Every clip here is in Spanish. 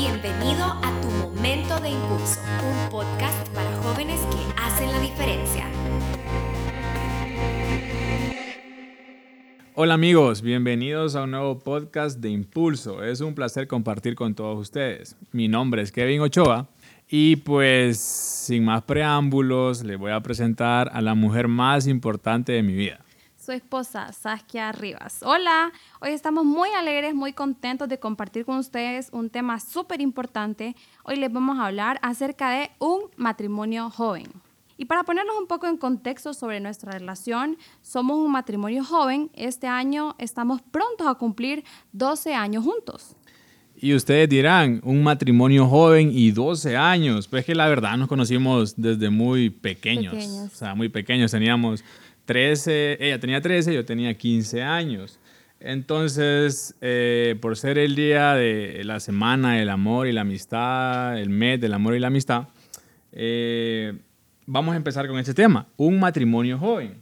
Bienvenido a Tu Momento de Impulso, un podcast para jóvenes que hacen la diferencia. Hola amigos, bienvenidos a un nuevo podcast de Impulso. Es un placer compartir con todos ustedes. Mi nombre es Kevin Ochoa y pues sin más preámbulos les voy a presentar a la mujer más importante de mi vida su esposa, Saskia Rivas. Hola, hoy estamos muy alegres, muy contentos de compartir con ustedes un tema súper importante. Hoy les vamos a hablar acerca de un matrimonio joven. Y para ponernos un poco en contexto sobre nuestra relación, somos un matrimonio joven. Este año estamos prontos a cumplir 12 años juntos. Y ustedes dirán, un matrimonio joven y 12 años. Pues que la verdad nos conocimos desde muy pequeños. pequeños. O sea, muy pequeños. Teníamos 13, ella tenía 13, yo tenía 15 años. Entonces, eh, por ser el día de la semana del amor y la amistad, el mes del amor y la amistad, eh, vamos a empezar con este tema, un matrimonio joven.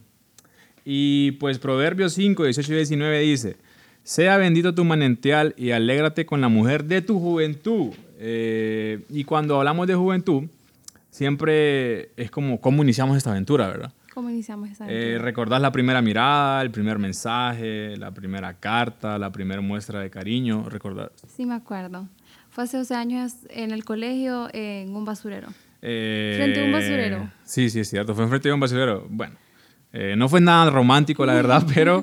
Y pues Proverbios 5, 18 y 19 dice, sea bendito tu manantial y alégrate con la mujer de tu juventud. Eh, y cuando hablamos de juventud, siempre es como cómo iniciamos esta aventura, ¿verdad? ¿Cómo iniciamos esa eh, ¿Recordás la primera mirada, el primer mensaje, la primera carta, la primera muestra de cariño? ¿Recordás? Sí, me acuerdo. Fue hace 12 años en el colegio, en un basurero. Eh, frente a un basurero. Sí, sí, es cierto. Fue frente a un basurero. Bueno, eh, no fue nada romántico, la verdad, pero,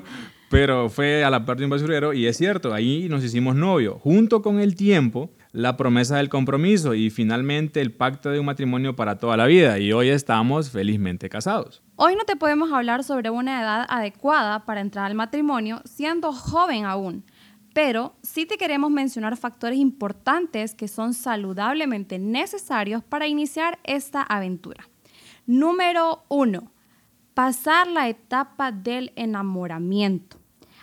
pero fue a la parte de un basurero y es cierto, ahí nos hicimos novio. Junto con el tiempo, la promesa del compromiso y finalmente el pacto de un matrimonio para toda la vida y hoy estamos felizmente casados. Hoy no te podemos hablar sobre una edad adecuada para entrar al matrimonio siendo joven aún, pero sí te queremos mencionar factores importantes que son saludablemente necesarios para iniciar esta aventura. Número uno, pasar la etapa del enamoramiento.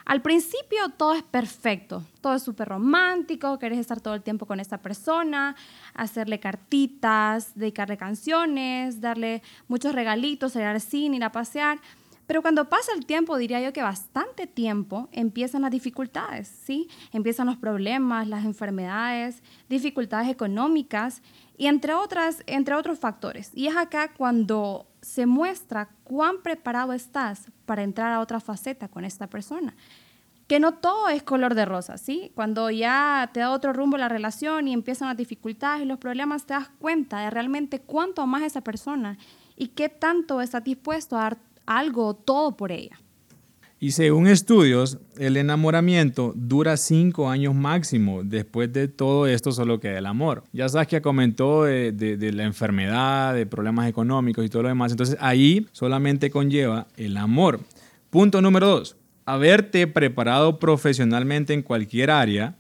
Al principio todo es perfecto, todo es súper romántico, querés estar todo el tiempo con esta persona, hacerle cartitas, dedicarle canciones, darle muchos regalitos, ir al cine, ir a pasear. Pero cuando pasa el tiempo, diría yo que bastante tiempo, empiezan las dificultades, ¿sí? Empiezan los problemas, las enfermedades, dificultades económicas y entre, otras, entre otros factores. Y es acá cuando se muestra cuán preparado estás para entrar a otra faceta con esta persona. Que no todo es color de rosa, ¿sí? Cuando ya te da otro rumbo la relación y empiezan las dificultades y los problemas, te das cuenta de realmente cuánto amas esa persona y qué tanto estás dispuesto a dar algo todo por ella. Y según estudios, el enamoramiento dura cinco años máximo. Después de todo esto solo queda el amor. Ya Saskia comentó de, la enfermedad, de problemas económicos y todo lo demás. Entonces ahí solamente conlleva el amor. Punto número dos. Haberte preparado profesionalmente en cualquier área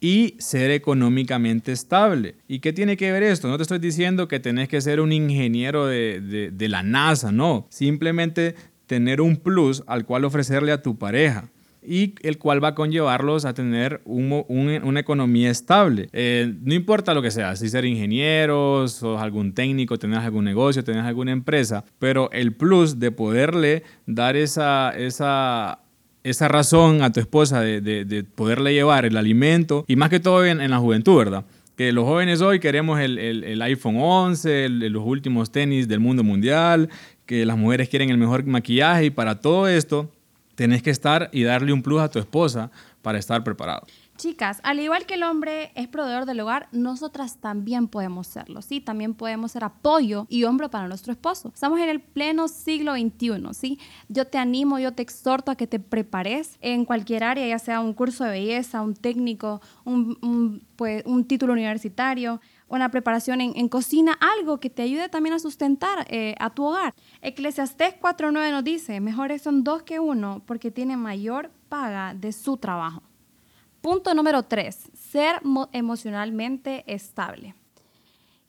y ser económicamente estable. ¿Y qué tiene que ver esto? No te estoy diciendo que tenés que ser un ingeniero de, de la NASA, no. Simplemente tener un plus al cual ofrecerle a tu pareja y el cual va a conllevarlos a tener una economía estable. Eh, no importa lo que sea, si ser ingeniero, sos algún técnico, tenés algún negocio, tenés alguna empresa, pero el plus de poderle dar esa, esa, esa razón a tu esposa de, poderle llevar el alimento y más que todo en, la juventud, ¿verdad? que los jóvenes hoy queremos el, el, iPhone 11, los últimos tenis del mundo mundial, que las mujeres quieren el mejor maquillaje y para todo esto tenés que estar y darle un plus a tu esposa para estar preparado. Chicas, al igual que el hombre es proveedor del hogar, nosotras también podemos serlo, ¿sí? También podemos ser apoyo y hombro para nuestro esposo. Estamos en el pleno siglo XXI, ¿sí? Yo te animo, yo te exhorto a que te prepares en cualquier área, ya sea un curso de belleza, un técnico, un, pues, título universitario, una preparación en, cocina, algo que te ayude también a sustentar eh, a tu hogar. Eclesiastés 4.9 nos dice, mejores son dos que uno porque tiene mayor paga de su trabajo. Punto número 3, ser emocionalmente estable.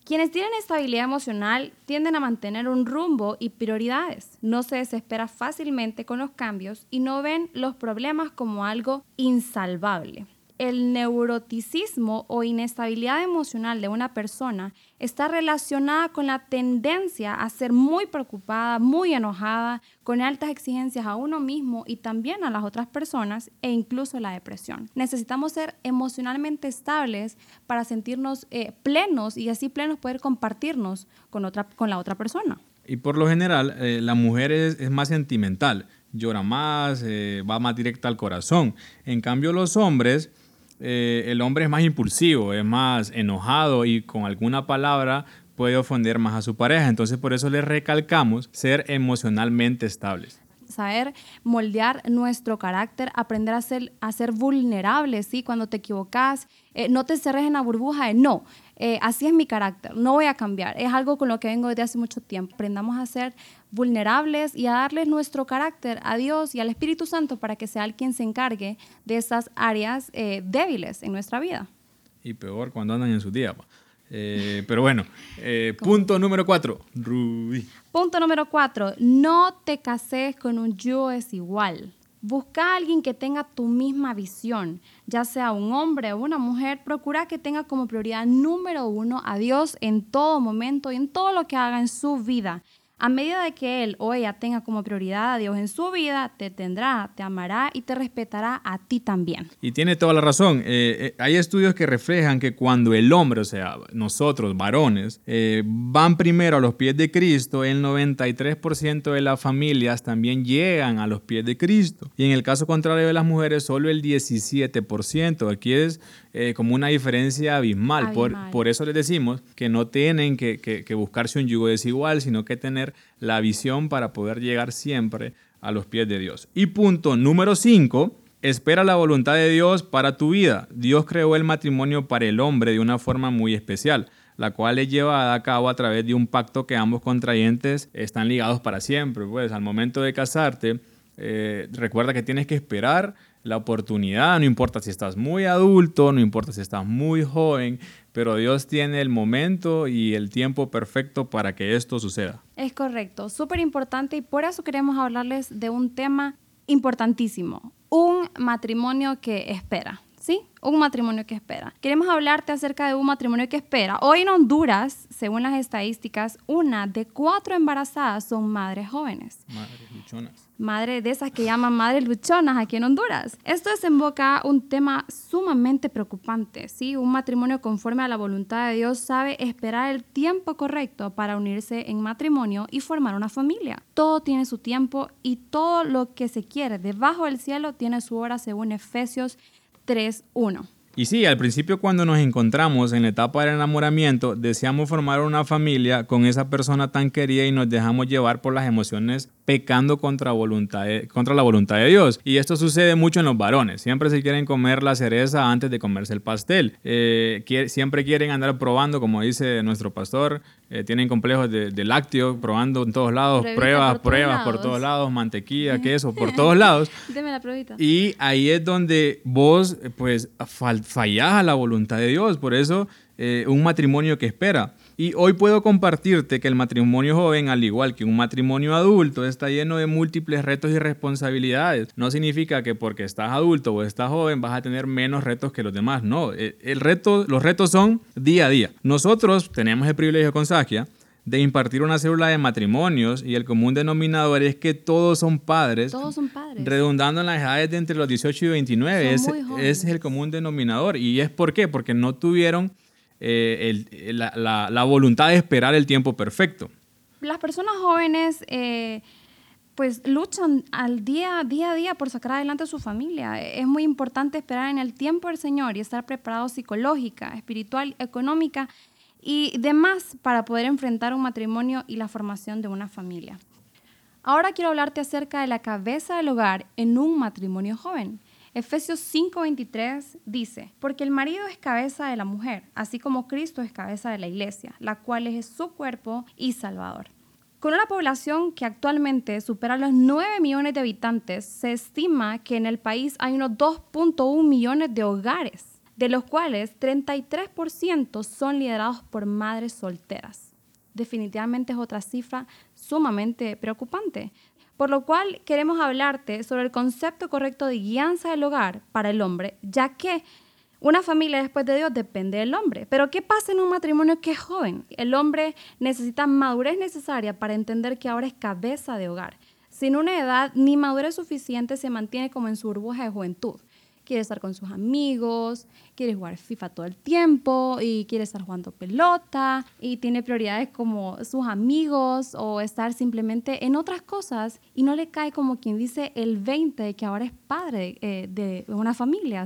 Quienes tienen estabilidad emocional tienden a mantener un rumbo y prioridades. No se desespera fácilmente con los cambios y no ven los problemas como algo insalvable. El neuroticismo o inestabilidad emocional de una persona está relacionada con la tendencia a ser muy preocupada, muy enojada, con altas exigencias a uno mismo y también a las otras personas e incluso la depresión. Necesitamos ser emocionalmente estables para sentirnos eh, plenos y así plenos poder compartirnos con, otra, con la otra persona. Y por lo general, eh, la mujer es, más sentimental, llora más, eh, va más directa al corazón. En cambio, los hombres eh, el hombre es más impulsivo, es más enojado y con alguna palabra puede ofender más a su pareja. Entonces por eso le recalcamos ser emocionalmente estables saber moldear nuestro carácter, aprender a ser, a ser vulnerables, ¿sí? Cuando te equivocas, eh, no te cerres en la burbuja de no, eh, así es mi carácter, no voy a cambiar. Es algo con lo que vengo desde hace mucho tiempo. Aprendamos a ser vulnerables y a darles nuestro carácter a Dios y al Espíritu Santo para que sea el quien se encargue de esas áreas eh, débiles en nuestra vida. Y peor cuando andan en su día. Eh, pero bueno, punto número cuatro, Ruby. Punto número cuatro, no te cases con un yo es igual. Busca a alguien que tenga tu misma visión, ya sea un hombre o una mujer, procura que tenga como prioridad número uno a Dios en todo momento y en todo lo que haga en su vida a medida de que él o ella tenga como prioridad a Dios en su vida, te tendrá, te amará y te respetará a ti también. Y tiene toda la razón. Eh, eh, hay estudios que reflejan que cuando el hombre, o sea, nosotros, varones, eh, van primero a los pies de Cristo, el 93% de las familias también llegan a los pies de Cristo. Y en el caso contrario de las mujeres, solo el 17%. Aquí es como una diferencia abismal. Por, eso les decimos que no tienen que, que buscarse un yugo desigual, sino que tener la visión para poder llegar siempre a los pies de Dios. Y punto número 5, espera la voluntad de Dios para tu vida. Dios creó el matrimonio para el hombre de una forma muy especial la cual es llevada a cabo a través de un pacto que ambos contrayentes están ligados para siempre. Pues al momento de casarte, eh, recuerda que tienes que esperar la oportunidad, no importa si estás muy adulto, no importa si estás muy joven, pero Dios tiene el momento y el tiempo perfecto para que esto suceda. Es correcto, súper importante y por eso queremos hablarles de un tema importantísimo, un matrimonio que espera. ¿sí? Un matrimonio que espera. Queremos hablarte acerca de un matrimonio que espera. Hoy en Honduras, según las estadísticas, una de cuatro embarazadas son madres jóvenes. Madres luchonas. Madres de esas que llaman madres luchonas aquí en Honduras. Esto desemboca un tema sumamente preocupante, ¿sí? Un matrimonio conforme a la voluntad de Dios sabe esperar el tiempo correcto para unirse en matrimonio y formar una familia. Todo tiene su tiempo y todo lo que se quiere debajo del cielo tiene su hora según Efesios 3.1. Y sí, al principio cuando nos encontramos en la etapa del enamoramiento, deseamos formar una familia con esa persona tan querida y nos dejamos llevar por las emociones pecando contra, voluntad contra la voluntad de Dios. Y esto sucede mucho en los varones. Siempre se quieren comer la cereza antes de comerse el pastel. Eh, siempre quieren andar probando, como dice nuestro pastor, eh, tienen complejos de, lácteo, probando en todos lados, pruebas, pruebas por todos lados, mantequilla, queso, por todos lados. Deme la pruebita. Y ahí es donde vos, pues, fallás a la voluntad de Dios. Por eso, eh, un matrimonio que espera. Y hoy puedo compartirte que el matrimonio joven, al igual que un matrimonio adulto, está lleno de múltiples retos y responsabilidades. No significa que porque estás adulto o estás joven vas a tener menos retos que los demás. No, eh, el reto, los retos son día a día. Nosotros tenemos el privilegio con Sagia de impartir una célula de matrimonios y el común denominador es que todos son padres. Todos son padres. Redundando en las edades de entre los 18 y 29. ese, es el común denominador. ¿Y es por qué? Porque no tuvieron eh, la, voluntad de esperar el tiempo perfecto. Las personas jóvenes eh, pues luchan al día, día a día por sacar adelante a su familia. Es muy importante esperar en el tiempo del Señor y estar preparado psicológica, espiritual, económica y demás para poder enfrentar un matrimonio y la formación de una familia. Ahora quiero hablarte acerca de la cabeza del hogar en un matrimonio joven. Efesios 5:23 dice, porque el marido es cabeza de la mujer, así como Cristo es cabeza de la iglesia, la cual es su cuerpo y salvador. Con una población que actualmente supera los 9 millones de habitantes, se estima que en el país hay unos 2.1 millones de hogares, de los cuales 33% son liderados por madres solteras. Definitivamente es otra cifra sumamente preocupante. Por lo cual queremos hablarte sobre el concepto correcto de guianza del hogar para el hombre, ya que Una familia después de Dios depende del hombre. Pero ¿qué pasa en un matrimonio que es joven? El hombre necesita madurez necesaria para entender que ahora es cabeza de hogar. Sin una edad ni madurez suficiente se mantiene como en su burbuja de juventud quiere estar con sus amigos, quiere jugar FIFA todo el tiempo y quiere estar jugando pelota y tiene prioridades como sus amigos o estar simplemente en otras cosas y no le cae como quien dice el 20 de que ahora es padre eh, de una familia.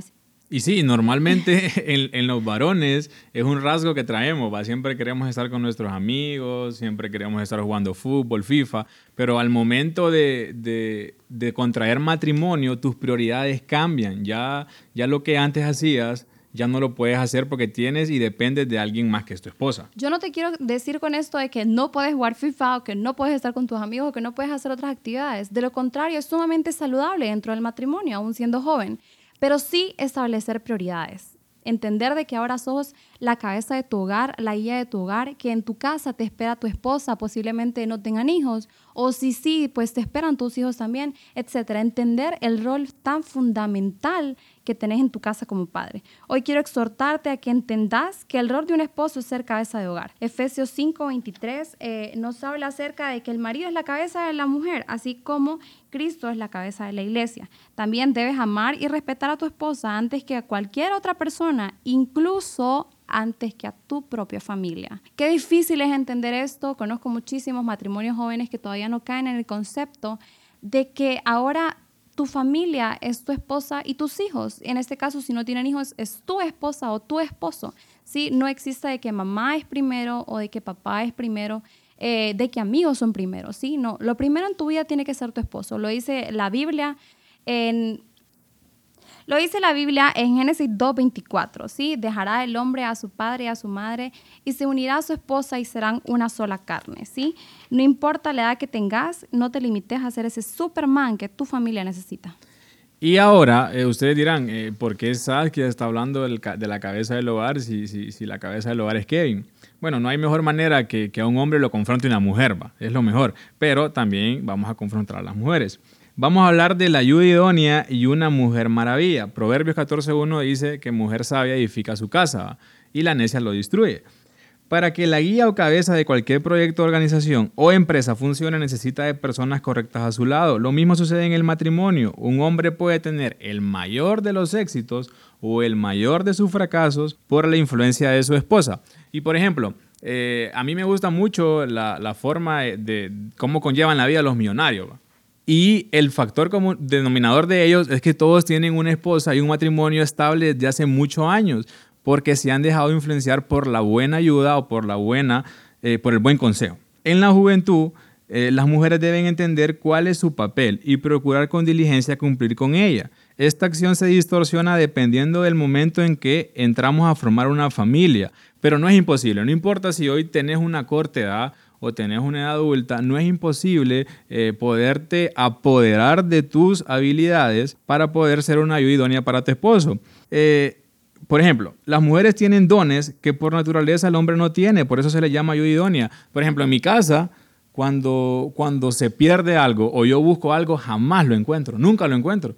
Y sí, normalmente en, los varones es un rasgo que traemos, siempre queremos estar con nuestros amigos, siempre queremos estar jugando fútbol, FIFA, pero al momento de, contraer matrimonio, tus prioridades cambian, ya, ya lo que antes hacías ya no lo puedes hacer porque tienes y dependes de alguien más que es tu esposa. Yo no te quiero decir con esto de que no puedes jugar FIFA o que no puedes estar con tus amigos o que no puedes hacer otras actividades. De lo contrario, es sumamente saludable dentro del matrimonio, aún siendo joven pero sí establecer prioridades. Entender de que ahora sos la cabeza de tu hogar, la guía de tu hogar, que en tu casa te espera tu esposa, posiblemente no tengan hijos, o si sí, pues te esperan tus hijos también, etcétera. Entender el rol tan fundamental que tenés en tu casa como padre. Hoy quiero exhortarte a que entendas que el rol de un esposo es ser cabeza de hogar. Efesios 5:23 eh, nos habla acerca de que el marido es la cabeza de la mujer, así como Cristo es la cabeza de la iglesia. También debes amar y respetar a tu esposa antes que a cualquier otra persona, incluso antes que a tu propia familia. Qué difícil es entender esto. Conozco muchísimos matrimonios jóvenes que todavía no caen en el concepto de que ahora tu familia es tu esposa y tus hijos. En este caso, si no tienen hijos, es tu esposa o tu esposo. ¿sí? No existe de que mamá es primero o de que papá es primero, eh, de que amigos son primero. ¿sí? No, lo primero en tu vida tiene que ser tu esposo. Lo dice la Biblia en lo dice la Biblia en Génesis 2.24, ¿sí? Dejará el hombre a su padre y a su madre y se unirá a su esposa y serán una sola carne, ¿sí? No importa la edad que tengas, no te limites a ser ese Superman que tu familia necesita. Y ahora, eh, ustedes dirán, eh, ¿por qué Saskia está hablando de la cabeza del hogar si, si, la cabeza del hogar es Kevin? Bueno, no hay mejor manera que, que a un hombre lo confronte una mujer, ¿va? es lo mejor, pero también vamos a confrontar a las mujeres. Vamos a hablar de la ayuda idónea y una mujer maravilla. Proverbios 14.1 dice que mujer sabia edifica su casa y la necia lo destruye. Para que la guía o cabeza de cualquier proyecto, organización o empresa funcione necesita de personas correctas a su lado. Lo mismo sucede en el matrimonio. Un hombre puede tener el mayor de los éxitos o el mayor de sus fracasos por la influencia de su esposa. Y por ejemplo, eh, a mí me gusta mucho la, forma de cómo conllevan la vida los millonarios. Y el factor como denominador de ellos es que todos tienen una esposa y un matrimonio estable desde hace muchos años, porque se han dejado influenciar por la buena ayuda o por la buena, eh, por el buen consejo. En la juventud, eh, las mujeres deben entender cuál es su papel y procurar con diligencia cumplir con ella. Esta acción se distorsiona dependiendo del momento en que entramos a formar una familia, pero no es imposible. No importa si hoy tenés una corta edad o tenés una edad adulta, no es imposible eh, poderte apoderar de tus habilidades para poder ser una ayuda idónea para tu esposo. Eh, por ejemplo, las mujeres tienen dones que por naturaleza el hombre no tiene, por eso se le llama ayuda idónea. Por ejemplo, en mi casa, cuando, cuando se pierde algo o yo busco algo, jamás lo encuentro, nunca lo encuentro.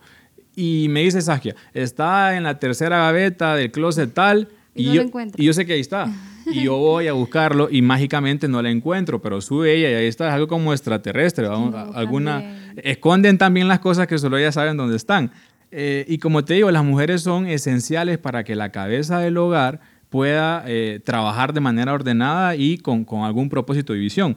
Y me dice Saskia, está en la tercera gaveta del closet tal, y, yo, y yo sé que ahí está. y yo voy a buscarlo y mágicamente no la encuentro, pero sube ella y ahí está, es algo como extraterrestre. alguna, esconden también las cosas que solo ellas saben dónde están. Eh, y como te digo, las mujeres son esenciales para que la cabeza del hogar pueda eh, trabajar de manera ordenada y con, con algún propósito y visión.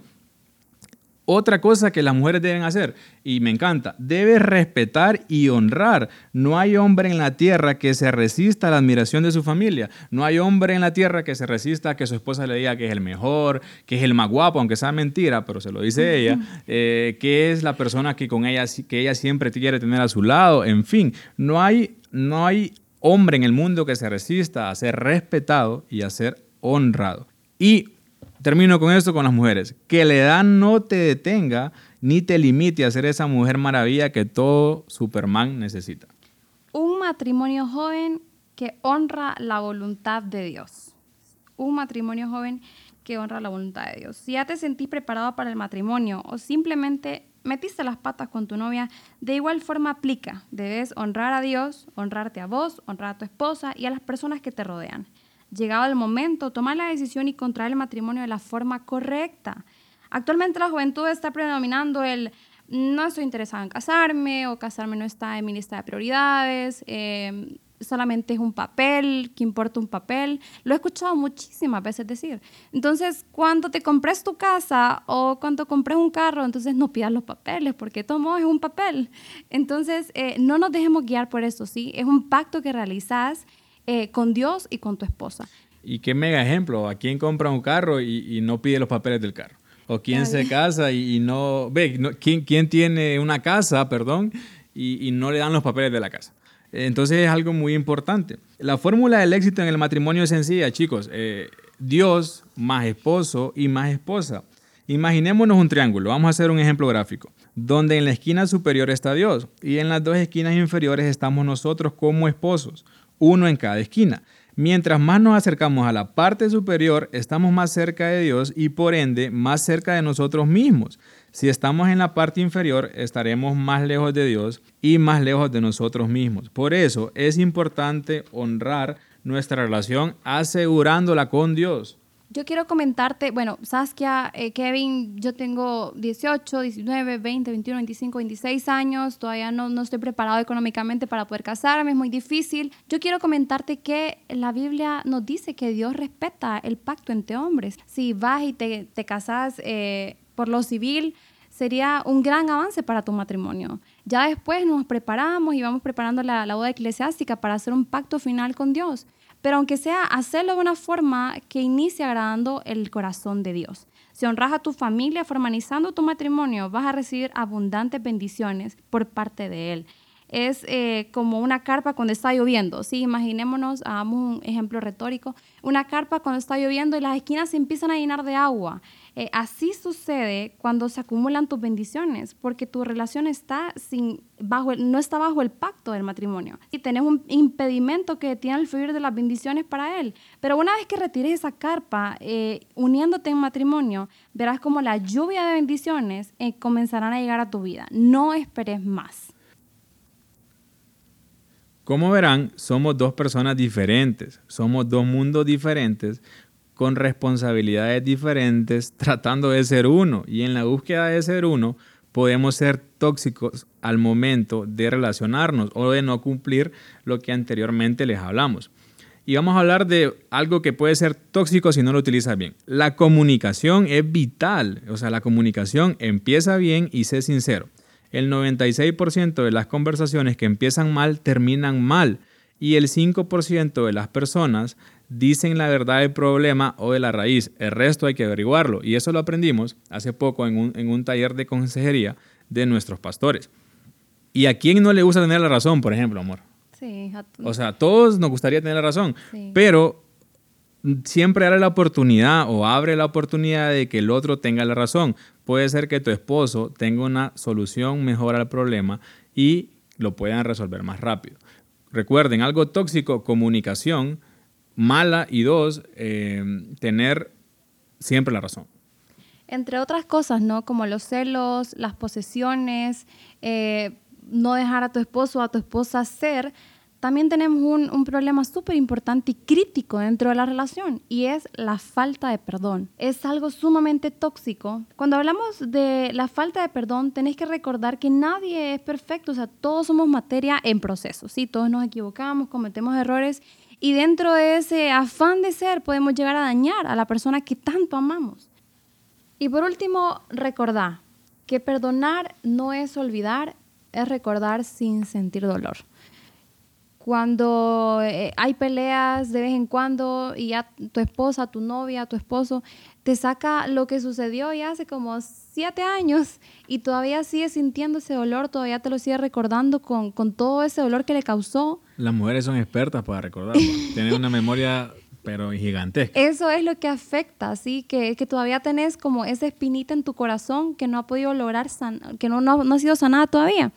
Otra cosa que las mujeres deben hacer, y me encanta, debe respetar y honrar. No hay hombre en la tierra que se resista a la admiración de su familia. No hay hombre en la tierra que se resista a que su esposa le diga que es el mejor, que es el más guapo, aunque sea mentira, pero se lo dice ella, eh, que es la persona que con ella, que ella siempre quiere tener a su lado. En fin, no hay, no hay hombre en el mundo que se resista a ser respetado y a ser honrado. Y Termino con esto con las mujeres. Que la edad no te detenga ni te limite a ser esa mujer maravilla que todo Superman necesita. Un matrimonio joven que honra la voluntad de Dios. Un matrimonio joven que honra la voluntad de Dios. Si ya te sentís preparado para el matrimonio o simplemente metiste las patas con tu novia, de igual forma aplica. Debes honrar a Dios, honrarte a vos, honrar a tu esposa y a las personas que te rodean. Llegado el momento, toma la decisión y contraer el matrimonio de la forma correcta. Actualmente la juventud está predominando el no estoy interesado en casarme o casarme no está en mi lista de prioridades. Eh, solamente es un papel, que importa un papel. Lo he escuchado muchísimas veces decir. Entonces, cuando te compres tu casa o cuando compres un carro, entonces no pidas los papeles, porque todo es un papel. Entonces, eh, no nos dejemos guiar por eso, ¿sí? Es un pacto que realizas eh, con Dios y con tu esposa. Y qué mega ejemplo, ¿a quién compra un carro y, no pide los papeles del carro? ¿O quién se casa y, no... Ve, ¿quién, ¿quién, tiene una casa, perdón, y no le dan los papeles de la casa? Entonces es algo muy importante. La fórmula del éxito en el matrimonio es sencilla, chicos. Eh, Dios más esposo y más esposa. Imaginémonos un triángulo. Vamos a hacer un ejemplo gráfico. Donde en la esquina superior está Dios y en las dos esquinas inferiores estamos nosotros como esposos, uno en cada esquina. Mientras más nos acercamos a la parte superior, estamos más cerca de Dios y por ende más cerca de nosotros mismos. Si estamos en la parte inferior, estaremos más lejos de Dios y más lejos de nosotros mismos. Por eso es importante honrar nuestra relación asegurándola con Dios. Yo quiero comentarte, bueno, Saskia, eh, Kevin, yo tengo 18, 19, 20, 21, 25, 26 años, todavía no, no estoy preparado económicamente para poder casarme, es muy difícil. Yo quiero comentarte que la Biblia nos dice que Dios respeta el pacto entre hombres. Si vas y te, te casas eh, por lo civil, sería un gran avance para tu matrimonio. Ya después nos preparamos y vamos preparando la, la boda eclesiástica para hacer un pacto final con Dios. Pero aunque sea hacerlo de una forma que inicie agradando el corazón de Dios. Si honras a tu familia formalizando tu matrimonio, vas a recibir abundantes bendiciones por parte de Él es eh, como una carpa cuando está lloviendo. ¿sí? Imaginémonos, hagamos un ejemplo retórico, una carpa cuando está lloviendo y las esquinas se empiezan a llenar de agua. Eh, así sucede cuando se acumulan tus bendiciones, porque tu relación está sin, bajo no está bajo el pacto del matrimonio. Y tenés un impedimento que tiene el fluir de las bendiciones para él. Pero una vez que retires esa carpa, eh, uniéndote en matrimonio, verás como la lluvia de bendiciones comenzarán a llegar a tu vida. No esperes más. Como verán, somos dos personas diferentes, somos dos mundos diferentes con responsabilidades diferentes tratando de ser uno y en la búsqueda de ser uno podemos ser tóxicos al momento de relacionarnos o de no cumplir lo que anteriormente les hablamos. Y vamos a hablar de algo que puede ser tóxico si no lo utilizas bien. La comunicación es vital, o sea, la comunicación empieza bien y sé sincero. El 96% de las conversaciones que empiezan mal terminan mal y el 5% de las personas dicen la verdad del problema o de la raíz. El resto hay que averiguarlo y eso lo aprendimos hace poco en un, taller de consejería de nuestros pastores. ¿Y a quién no le gusta tener la razón, por ejemplo, amor? Sí. O sea, a todos nos gustaría tener la razón, pero siempre abre la oportunidad o abre la oportunidad de que el otro tenga la razón. Puede ser que tu esposo tenga una solución mejor al problema y lo puedan resolver más rápido. Recuerden, algo tóxico, comunicación mala y dos, eh, tener siempre la razón. Entre otras cosas, ¿no? Como los celos, las posesiones, eh, no dejar a tu esposo o a tu esposa ser, también tenemos un, problema súper importante y crítico dentro de la relación y es la falta de perdón. Es algo sumamente tóxico. Cuando hablamos de la falta de perdón, tenéis que recordar que nadie es perfecto, o sea, todos somos materia en proceso, ¿sí? Todos nos equivocamos, cometemos errores y dentro de ese afán de ser podemos llegar a dañar a la persona que tanto amamos. Y por último, recordar que perdonar no es olvidar, es recordar sin sentir dolor cuando eh, hay peleas de vez en cuando y ya tu esposa, tu novia, tu esposo te saca lo que sucedió ya hace como siete años y todavía sigue sintiendo ese dolor, todavía te lo sigue recordando con, todo ese dolor que le causó. Las mujeres son expertas para recordarlo, tienen una memoria pero gigantesca. Eso es lo que afecta, ¿sí? Que, que, todavía tenés como esa espinita en tu corazón que no ha podido lograr, que no, no, no, ha sido sanada todavía.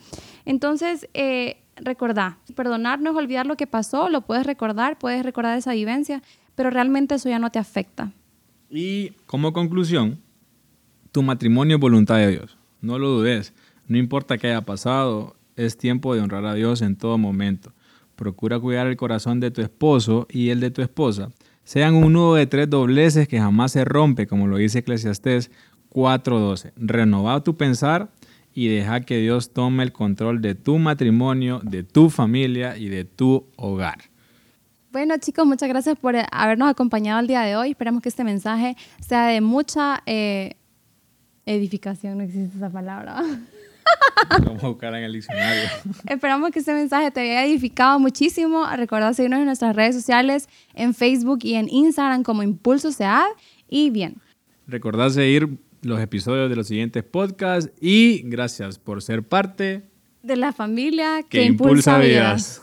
Entonces, eh, recordar. Perdonar no es olvidar lo que pasó, lo puedes recordar, puedes recordar esa vivencia, pero realmente eso ya no te afecta. Y como conclusión, tu matrimonio es voluntad de Dios. No lo dudes. No importa qué haya pasado, es tiempo de honrar a Dios en todo momento. Procura cuidar el corazón de tu esposo y el de tu esposa. Sean un nudo de tres dobleces que jamás se rompe, como lo dice Eclesiastés 4.12. Renova tu pensar y deja que Dios tome el control de tu matrimonio, de tu familia y de tu hogar. Bueno chicos, muchas gracias por habernos acompañado el día de hoy. Esperamos que este mensaje sea de mucha eh, edificación, no existe esa palabra. Vamos a buscar en el diccionario. Esperamos que este mensaje te haya edificado muchísimo. Recuerda seguirnos en nuestras redes sociales, en Facebook y en Instagram como Impulso SEAD. Y bien. Recordad seguir los episodios de los siguientes podcasts y gracias por ser parte de la familia que, impulsa, vidas.